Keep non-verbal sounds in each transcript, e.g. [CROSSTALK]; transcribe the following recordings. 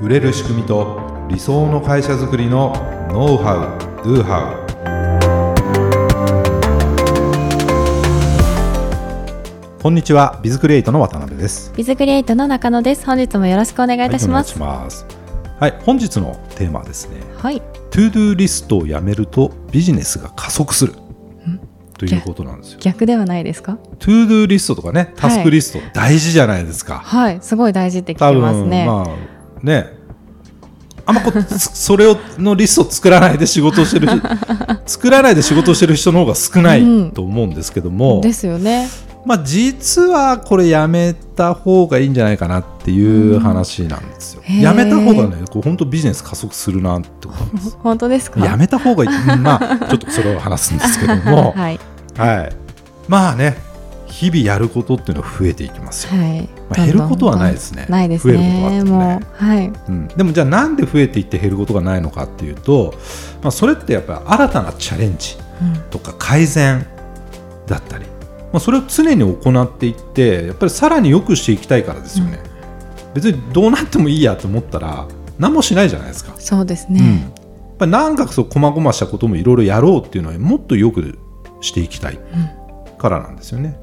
売れる仕組みと理想の会社づくりのノウハウ・ドゥハウこんにちはビズクリエイトの渡辺です。ビズクリエイトの中野です。本日もよろしくお願いいたします。はい、ますはい本日のテーマはですね。はい。 ToDo リストをやめるとビジネスが加速する。ということなんですよ。逆ではないですか？ ToDo リストとかねタスクリスト大事じゃないですか、はい。すごい大事って聞きますね。まあねあんまこ [LAUGHS] それをのリストを作らないで仕事をしてる [LAUGHS] 作らないで仕事をしてる人の方が少ないうんと思うんですけども、ですよね。まあ実はこれやめた方がいいんじゃないかなっていう話なんですよ。へーやめた方がねこう本当ビジネス加速するなってことなんです。本当ですか？やめた方がいい、うんまあちょっとそれを話すんですけども、[LAUGHS] はい。はい、まあね日々やることっていうのは増えていきますよ。はい。まあ、減ることはないですね。ないです増えることはあっね。はい。うん、でもじゃあなんで増えていって減ることがないのかっていうと、まあ、それってやっぱり新たなチャレンジうんとか改善だったり、まあ、それを常に行っていってやっぱりさらに良くしていきたいからですよね、別にどうなってもいいやと思ったら何もしないじゃないですか、そうですうん、ね。やっぱりなんかそう細々したこともいろいろやろうっていうのはもっとよくしていきたいからなんですよね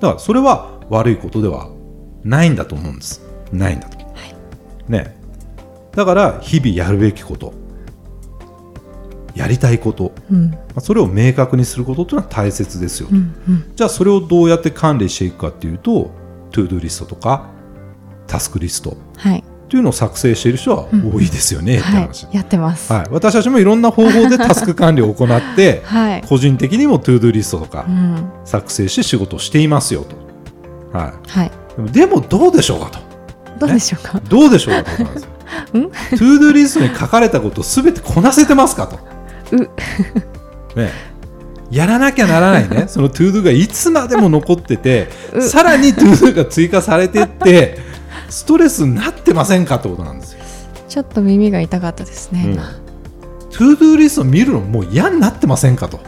だからそれは悪いことではないんだと思うんですないんだと、ねだから日々やるべきことやりたいこと、うん。まあそれを明確にすることというのは大切ですよと、うん。うん。じゃあそれをどうやって管理していくかっていうと ToDo リストとかタスクリストはい。っていうのを作成している人は多いですよね、っては話、い。やってます。はい、私たちもいろんな方法でタスク管理を行って [LAUGHS] はい。個人的にも ToDo リストとかうん。作成して仕事をしていますよと、ははい。い、でもどうでしょうかとどうでしょうか？どうでしょうかと [LAUGHS] ToDo リストに書かれたことを全てこなせてますかと、う。[LAUGHS] ね、やらなきゃならないねその ToDo がいつまでも残っててうさらに ToDo が追加されていってストレスになってませんかってことなんですよ、ちょっと耳が痛かったですね。うん今 ToDo リスト見るのもう嫌になってませんかと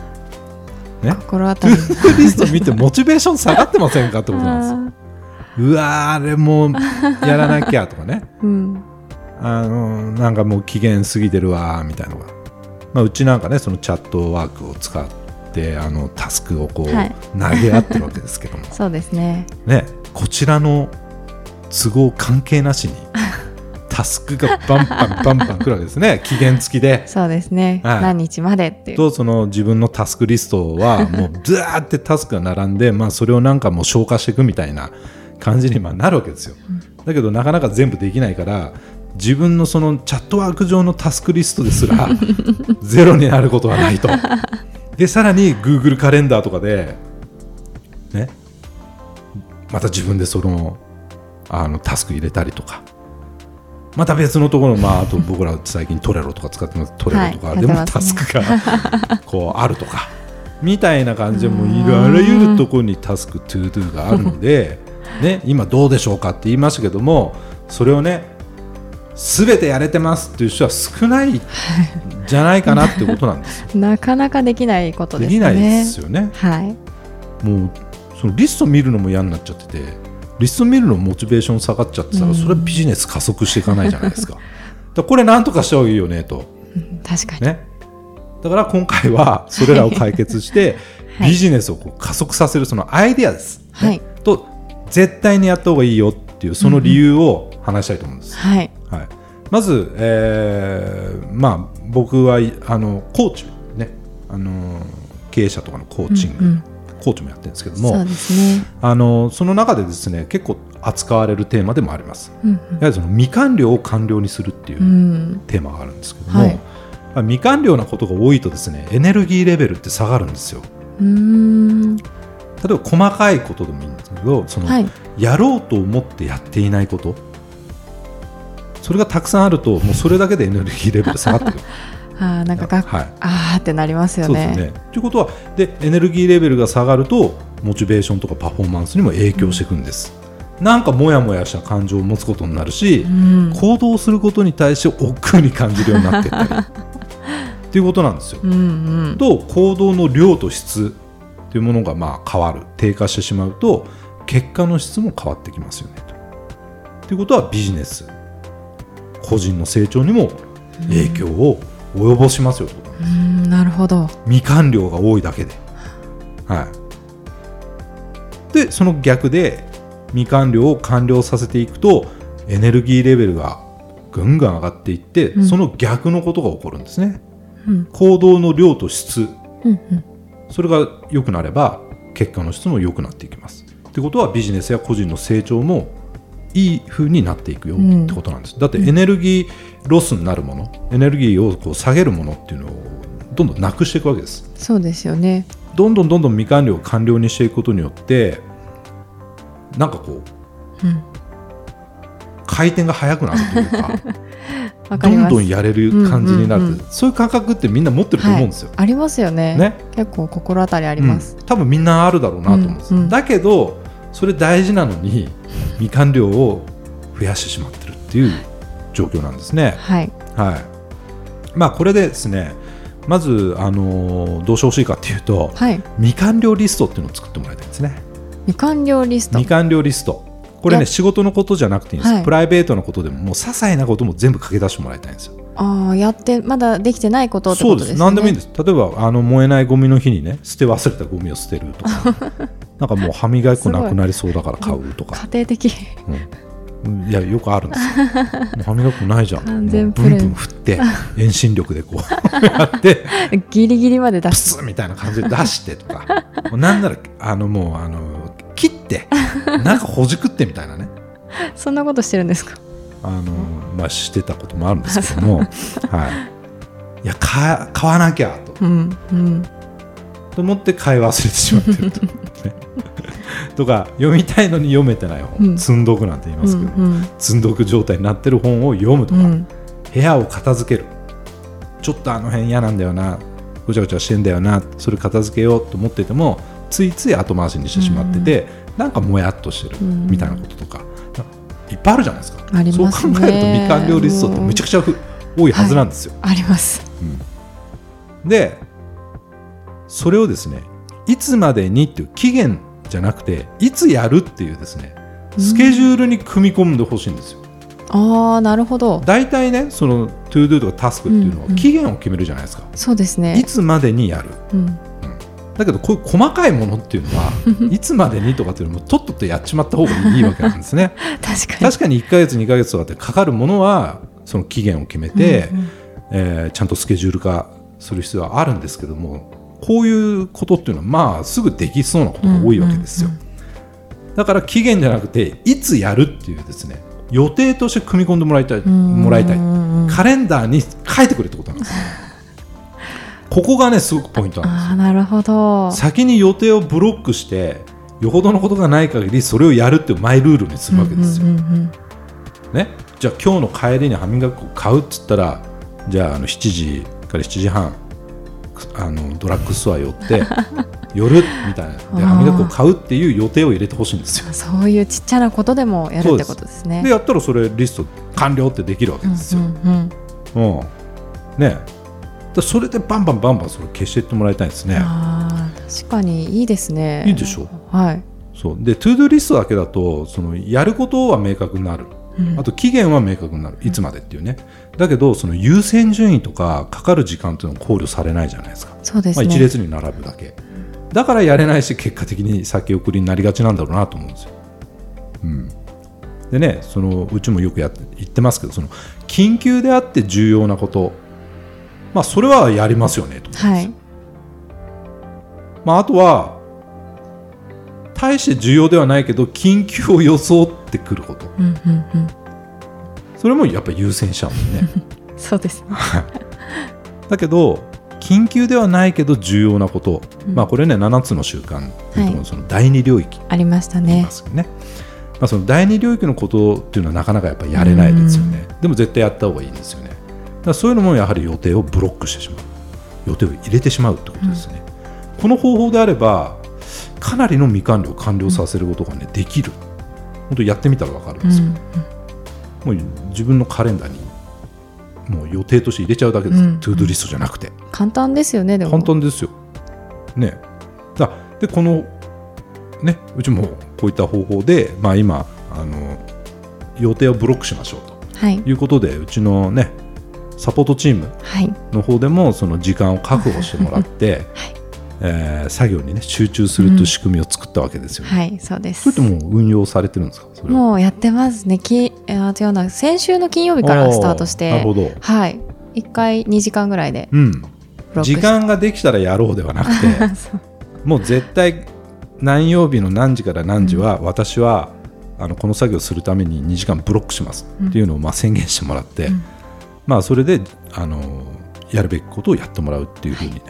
ね心当たり。 ToDo リスト見てモチベーション下がってませんかってことなんですよ。うわーあれもうやらなきゃとかね [LAUGHS] うん。あのなんかもう期限過ぎてるわーみたいなのが、まあ、うちなんかねそのチャットワークを使ってあのタスクをこう、はい投げ合ってるわけですけども [LAUGHS] そうですね。ねこちらの都合関係なしに [LAUGHS] タスクがバンバンバンバン来るわけですね [LAUGHS] 期限付きで。そうですね。はい何日までっていう。とその自分のタスクリストはもうずーってタスクが並んで、まあ、それをなんかもう消化していくみたいな感じにまあなるわけですよ。だけどなかなか全部できないから自分のそのチャットワーク上のタスクリストですら [LAUGHS] ゼロになることはないと。でさらに Google カレンダーとかで、ね、また自分でそのあのタスク入れたりとか。また別のところ、まあ、[LAUGHS] あと僕ら最近トレロとか使ってますトレロとか、はいでもタスクが [LAUGHS] こうあるとかみたいな感じでもうあらゆるところにタスク ToDo があるので、ね、今どうでしょうかって言いましたけどもそれをね全てやれてますっていう人は少ないんじゃないかなってことなんですよ。[LAUGHS] なかなかできないことですね。できないですよね。はい。もうそのリスト見るのも嫌になっちゃっててリスト見るのモチベーション下がっちゃってたら、うん。それはビジネス加速していかないじゃないですか。[LAUGHS] だこれなんとかした方がいいよねと。うん確かに。ね、だから今回はそれらを解決して、はい。ビジネスをこう加速させるそのアイデアです、ね。はい。と絶対にやった方がいいよっていうその理由を話したいと思うんです。はい。はい、まず、えーまあ、僕はいあのコーチ、ね。あの経営者とかのコーチング、うんうんコーチもやってるんですけどそうもですね。あのその中でですね結構扱われるテーマでもあります。うんやはりその未完了を完了にするっていううん。うんテーマがあるんですけども、はいまあ未完了なことが多いとですねエネルギーレベルって下がるんですようーん。例えば細かいことでもいいんですけどその、はい。やろうと思ってやっていないことそれがたくさんあるともうそれだけでエネルギーレベル下がってくる [LAUGHS] ああ、なんかが、はいあーってなりますよね。そうですねということはでエネルギーレベルが下がるとモチベーションとかパフォーマンスにも影響していくんです、なんかモヤモヤした感情を持つことになるし、うん。行動することに対して億劫に感じるようになっていったり [LAUGHS] っていうことなんですよ。うんうん。と行動の量と質というものがまあ変わる低下してしまうと結果の質も変わってきますよねと。ということはビジネス個人の成長にも影響を及ぼしますようんなるほど。未完了が多いだけで。はい、でその逆で未完了を完了させていくとエネルギーレベルがぐんぐん上がっていって、うん。その逆のことが起こるんですね。うん。行動の量と質。うんうん。それが良くなれば結果の質も良くなっていきます。ってことはビジネスや個人の成長もいい風になっていくようん。ってことなんです。だってエネルギーロスになるものエネルギーをこう下げるものっていうのをどんどんなくしていくわけです。そうですよね。どんどんどんどん未完了を完了にしていくことによってなんかこううん回転が速くなるというか [LAUGHS] どんどんやれる感じになる、うんうんうん。そういう感覚ってみんな持ってると思うんですよ。ありますよね。ね。結構心当たりあります、うん。多分みんなあるだろうなと思うんです、うんうん。だけどそれ大事なのに未完了を増やしてしまってるっていう状況なんですね。はい。はい。まあ、これでですねまず、あのーどうしてほしいかっていうとはい。未完了リストっていうのを作ってもらいたいんですね。未完了リスト。未完了リスト。これねや。仕事のことじゃなくていいんです、はい。プライベートのことでももう些細なことも全部書き出してもらいたいんですよ。ああやってまだできてないことってそうですことです。ね何でもいいんです。例えばあの燃えないゴミの日にね捨て忘れたゴミを捨てるとか。[LAUGHS] なんかもう歯磨き粉なくなりそうだから買うとか、家庭的。うん。いやよくあるんですよ。[LAUGHS] 歯磨き粉ないじゃん。ブンブン振って遠心力でこう [LAUGHS] やって。ギリギリまで出プすみたいな感じで出してとか。なんならあのもうあの切ってなんかほじくってみたいなね。そんなことしてるんですか？あのまあしてたこともあるんですけども、[LAUGHS] はい、いやか買わなきゃと。うんうん。と思って買い忘れてしまってると, [LAUGHS] ね、[LAUGHS] とか読みたいのに読めてない本、うん。積んどくなんて言いますけど、うん積ん。どく状態になってる本を読むとか、うん。部屋を片付ける。ちょっとあの辺嫌なんだよな。ごちゃごちゃしてんだよな。それ片付けようと思っててもついつい後回しにしてしまってて、なんかもやっとしてる。うん。みたいなこととか、いっぱいあるじゃないですか。ありますね。そう考えると未完了リストってめちゃくちゃふ多いはずなんですよ、あります。でそれをですねいつまでにっていう期限じゃなくていつやるっていうですねスケジュールに組み込んでほしいんですよ。ああなるほど。大体ねその ToDo とかタスクっていうのうんうん。は期限を決めるじゃないですか、そうですいねつまでにやる。うんだけどこういう細かいものっていうのは [LAUGHS] いつまでにとかっていうのもとっととやっちまった方がいいわけなんですね。[LAUGHS] 確かに。確かに1ヶ月2ヶ月とかってかかるものはその期限を決めて、うんうん。えーちゃんとスケジュール化する必要はあるんですけどもこういうことっていうのはまあすぐできそうなことが多いわけですよ、うんうんだから期限じゃなくていつやるっていうですね予定として組み込んでもらいたいもらいたい。カレンダーに書いてくれってことなんですここがねすごくポイントなんですああなるほど。先に予定をブロックしてよほどのことがない限りそれをやるっていうマイルールにするわけですよ、うんうんうんね、じゃあ今日の帰りに歯磨き粉を買うっつったらじゃああの7時から7時半くあのドラッグストア寄って [LAUGHS] 寄るみたいな。で歯磨き粉を買うっていう予定を入れてほしいんですよ。うんそういうちっちゃなことでもやるってことですね。でやったらそれリスト完了ってできるわけですよ、うんうんうん。うん。ねでそれでバンバンバンバンそれ消していってもらいたいんですね。あー確かにいいですね。いいでしょはい、そう。でトゥードゥリストだけだとそのやることは明確になる。うん。あと期限は明確になる。いつまでっていうね。だけどその優先順位とかかかる時間っていうのは考慮されないじゃないですか。まあ、そうですね、一列に並ぶだけ。だからやれないし結果的に先送りになりがちなんだろうなと思うんですよ、うん、でねそのうちもよくやって言ってますけどその緊急であって重要なことまあそれはやりますよねとはい。まあ、あとは大して重要ではないけど緊急を装ってくること。うんうんうん。それもやっぱ優先しちゃうもんね。[LAUGHS] そうですね。だけど緊急ではないけど重要なこと、うん。まあこれね7つの習慣。う。その第二領域。ありましたね。まね、まあ、その第二領域のことっていうのはなかなかやっぱりやれないですよね。でも絶対やった方がいいんですよねだそういうのもやはり予定をブロックしてしまう。予定を入れてしまうってことですね、この方法であればかなりの未完了を完了させることがね、できる。本当やってみたら分かるんですよ、うんもう自分のカレンダーにもう予定として入れちゃうだけです、うん。 ToDo リストじゃなくて。簡単ですよねでも。簡単ですよ。ね、だでこの、ね、うちもこういった方法で、まあ、今あの予定をブロックしましょうと。はい。いうことでうちのねサポートチームはい。の方でもその時間を確保してもらって、[LAUGHS] えー作業にね集中するという仕組みを作ったわけですよ、ね。はいそうでそれすってもう運用されてるんですか？もうやってますね。きあ違うな。先週の金曜日からスタートしてなるほど、はい。1回2時間ぐらいでうん、時間ができたらやろうではなくて [LAUGHS] もう絶対何曜日の何時から何時は私はあのこの作業をするために2時間ブロックしますっていうのをまあ宣言してもらって、うんまあそれであのやるべきことをやってもらうっていうふうにね、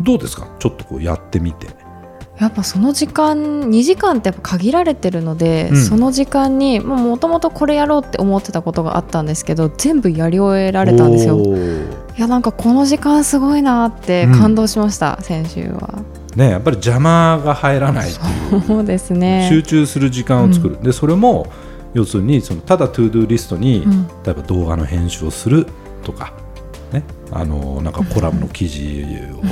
どうですか？ちょっとこうやってみて。やっぱその時間2時間ってやっぱ限られてるので、うん。その時間にもともとこれやろうって思ってたことがあったんですけど全部やり終えられたんですよ。おいーやなんかこの時間すごいなって感動しました、先週は。ねやっぱり邪魔が入らないそうですね。集中する時間を作る、でそれも要するにそのただ ToDo リストに、うん。例えば動画の編集をするとか、ね、あのなんかコラムの記事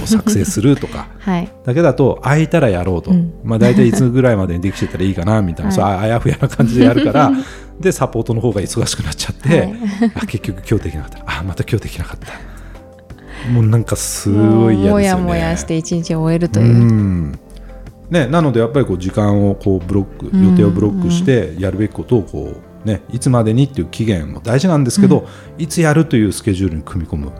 を作成するとか。[LAUGHS] はい。だけだと空いたらやろうと、うん。まあ、大体いつぐらいまでにできてたらいいかなみたいな、[LAUGHS] はい。あやふやな感じでやるから。[LAUGHS] でサポートの方が忙しくなっちゃって、はい。あ結局今日できなかった。あまた今日できなかった。もうなんかすごいもうもや嫌ですよね。もやして一日終えるとう。いう、んね、なのでやっぱりこう時間をこうブロックうん予定をブロックしてやるべきことをこう、ね、いつまでにっていう期限も大事なんですけど、いつやるというスケジュールに組み込む。も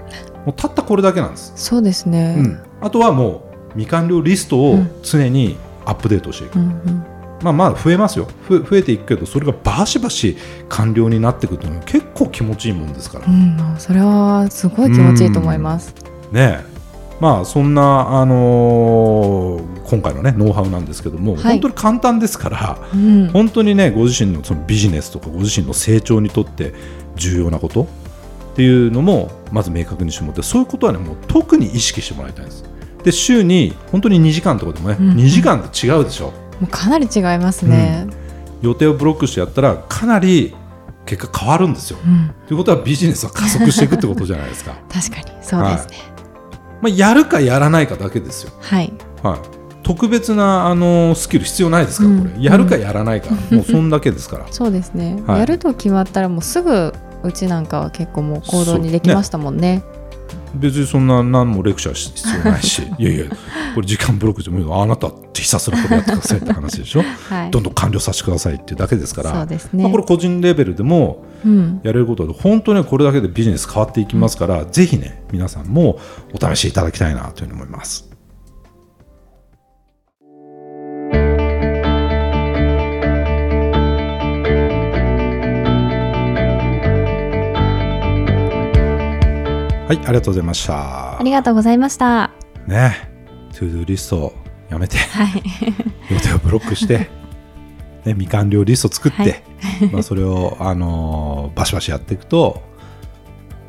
うたったこれだけなんです、そうですね、うん、あとはもう未完了リストを常にアップデートしていく、うんうん。まあまあ増えますよ。ふ増えていくけどそれがバシバシ完了になっていくっていうのは結構気持ちいいもんですから、うんそれはすごい気持ちいいと思います、ねえまあそんな、あのー今回のねノウハウなんですけども、はい。本当に簡単ですからうん。本当にねご自身のそのビジネスとかご自身の成長にとって重要なことっていうのもまず明確にしてもらってそういうことはねもう特に意識してもらいたいんです。で週に本当に2時間とかでもね、うん。2時間って違うでしょ。もうかなり違いますね、予定をブロックしてやったらかなり結果変わるんですよ、うん。ということはビジネスは加速していくってことじゃないですか。[LAUGHS] 確かにそうですねまあやるかやらないかだけですよ。はい。はい、特別なあのスキル必要ないですから、こうん。れ。やるかやらないか、もうそんだけですから。[LAUGHS] そうですね、はい。やると決まったらもうすぐうちなんかは結構もう行動にできましたもんね別にそんな何もレクチャーし必要ないし [LAUGHS] いやいやこれ時間ブロックでもあなたってひたすらこれやってくださいって話でしょ？はい。どんどん完了させてくださいっていうだけですから。ね、まあ、これ個人レベルでもうん、やれることで本当にこれだけでビジネス変わっていきますから、ぜひね皆さんもお試しいただきたいなというふうに思います。はい、ありがとうございました。あ。りがとうございました。ね、 ToDo リストやめて、はい。[LAUGHS] 予定をブロックして、[LAUGHS] ね、未完了リスト作って、はい。まあそれを、あのーバシバシやっていくと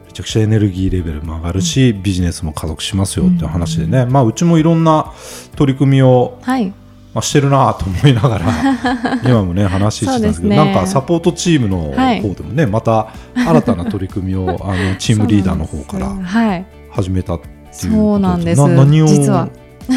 めちゃくちゃエネルギーレベルも上がるし、ビジネスも加速しますよっていう話でね、まあ、うちもいろんな取り組みを、はいまあ、してるなと思いながら [LAUGHS] 今もね話してたんですけどね。なんかサポートチームのはい。方でもね、また新たな取り組みを [LAUGHS] あのチームリーダーの方から始めたっていうそうなんです。何を実は。[LAUGHS]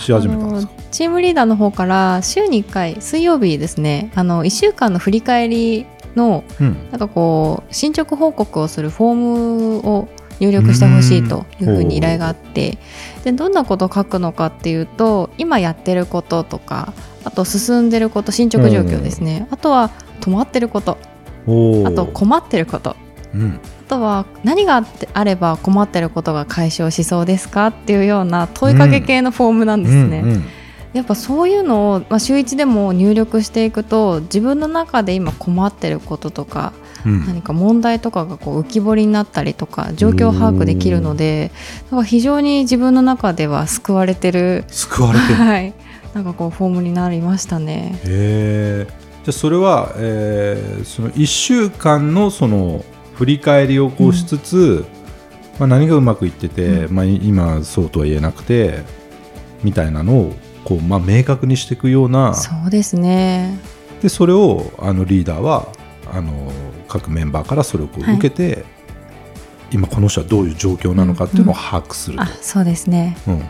し始めたんですか？チームリーダーの方から週に1回水曜日ですねあの1週間の振り返りのうん。なんかこう進捗報告をするフォームを入力してほしいというふうに依頼があってでどんなことを書くのかっていうと今やってることとかあと進んでること進捗状況ですね。あとは止まってること。あと困ってること。うん。あとは何があってあれば困ってることが解消しそうですかっていうような問いかけ系のフォームなんですね。うんうん。やっぱそういうのを、まあ、週1でも入力していくと自分の中で今困ってることとかうん。何か問題とかがこう浮き彫りになったりとか状況把握できるのでなんか非常に自分の中では救われてる、救われてる。[LAUGHS] はい、なんかこうフォームになりましたね。へえじゃあそれは、えーその1週間のその振り返りをこうしつつ、まあ、何がうまくいってて、まあ、い今そうとは言えなくてみたいなのをこう、まあ、明確にしていくような。そうですね。でそれをあのリーダーはあの各メンバーからそれをこうはい受けて、今この人はどういう状況なのかっていうのを把握すると。あそうですね。うん。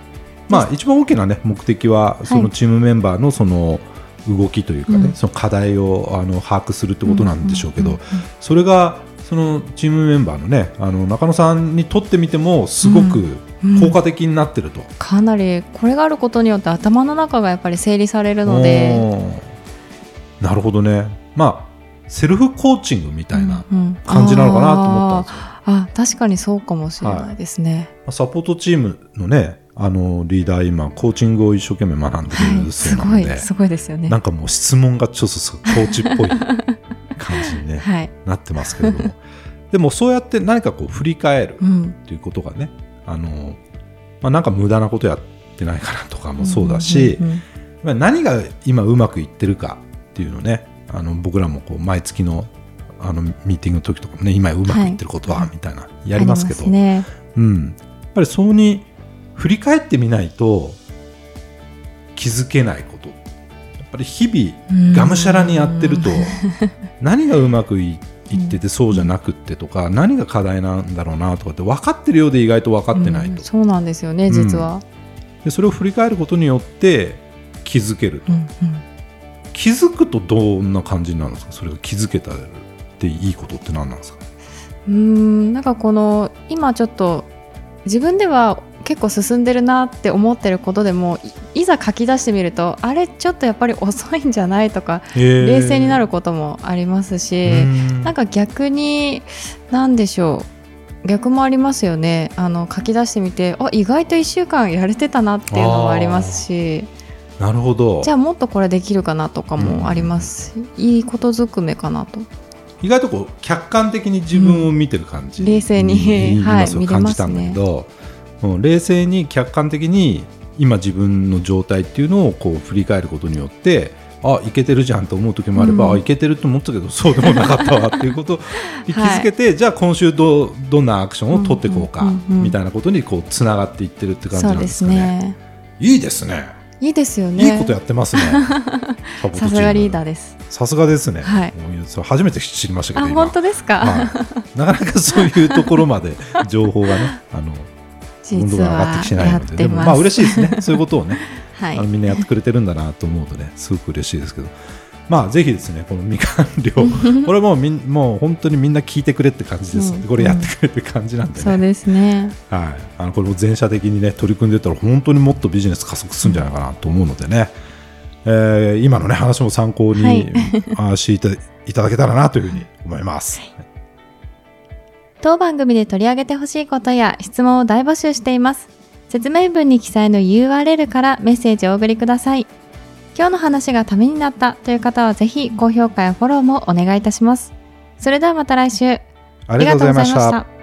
まあ、一番大きな、ね、目的はそのチームメンバーのその動きというかね、うん。その課題をあの把握するってことなんでしょうけど、んんんそれがそのチームメンバーのねあの中野さんにとってみてもすごくうん。効果的になってると。かなりこれがあることによって頭の中がやっぱり整理されるので。なるほどね。まあセルフコーチングみたいなうんうん。感じなのかなと思ったんですよ。あー。あ確かにそうかもしれないですね、サポートチームのねあのリーダー今コーチングを一生懸命学んでは [LAUGHS] い、るすそうなので、ごいすごいですよね。なんかもう質問がちょっとコーチっぽい [LAUGHS] 感じに、ね、はい、なってますけれども。[LAUGHS] でもそうやって何かこう振り返るうん、っていうことがねあの、まあ、なんか無駄なことやってないかなとかもそうだし、何が今うまくいってるかっていうのねあの僕らもこう毎月のあのミーティングの時とかもね今うまくいってることは、はい。みたいなやりますけど。ね。うん、やっぱりそうに振り返ってみないと気づけないこと。やっぱり日々がむしゃらにやってると [LAUGHS] 何がうまくいいっててそうじゃなくってとか何が課題なんだろうなとかって分かってるようで意外と分かってないと、うん。そうなんですよね実は、でそれを振り返ることによって気づけると、うんうん気づくとどんな感じになるんですか？それが気づけたっていいことって何なんですか？うーんなんかこの今ちょっと自分では結構進んでるなって思ってることでもいいざ書き出してみるとあれちょっとやっぱり遅いんじゃないとか冷冷静になることもありますし、なんか逆に何でしょう逆もありますよね。あの書き出してみてあ意外と1週間やれてたなっていうのもありますしなるほど。じゃあもっとこれできるかなとかもあります。し、いいことずくめかなと。意外とこう客観的に自分を見てる感じ、うん冷静に。今はいそう感じたんだけど、うん冷静に客観的に今自分の状態っていうのをこう振り返ることによってあいけてるじゃんと思う時もあれば、うん。あいけてると思ったけどそうでもなかったわっていうことに気づけて、じゃあ今週どうどんなアクションを取っていこうか、うんうんうんうんみたいなことにこうつながっていってるって感じなんですかね。ね。いいですねいいですよね。いいことやってますね。[LAUGHS] さすがリーダーです。さすがですね。はい。初めて知りましたけど今。あ本当ですか、はい、なかなかそういうところまで [LAUGHS] 情報がね、あの温度実が上がってはきてないので、でもまあ嬉しいですね。そういうことをね、[LAUGHS] はい。あのみんなやってくれてるんだなと思うとね、すごく嬉しいですけど。まあぜひですね、このみかん量、[LAUGHS] これもうみんもう本当にみんな聞いてくれって感じです。うんこれやってくれって感じなんでね。そうですねはい、あのこれも全社的にね取り組んでたら本当にもっとビジネス加速するんじゃないかなと思うのでね。えー今のね話も参考に、はい [LAUGHS] あしていたいただけたらなというふうに思います。当番組で取り上げてほしいことや質問を大募集しています。説明文に記載の URL からメッセージをお送りください。今日の話がためになったという方はぜひ高評価やフォローもお願いいたします。それではまた来週。ありがとうございました。た。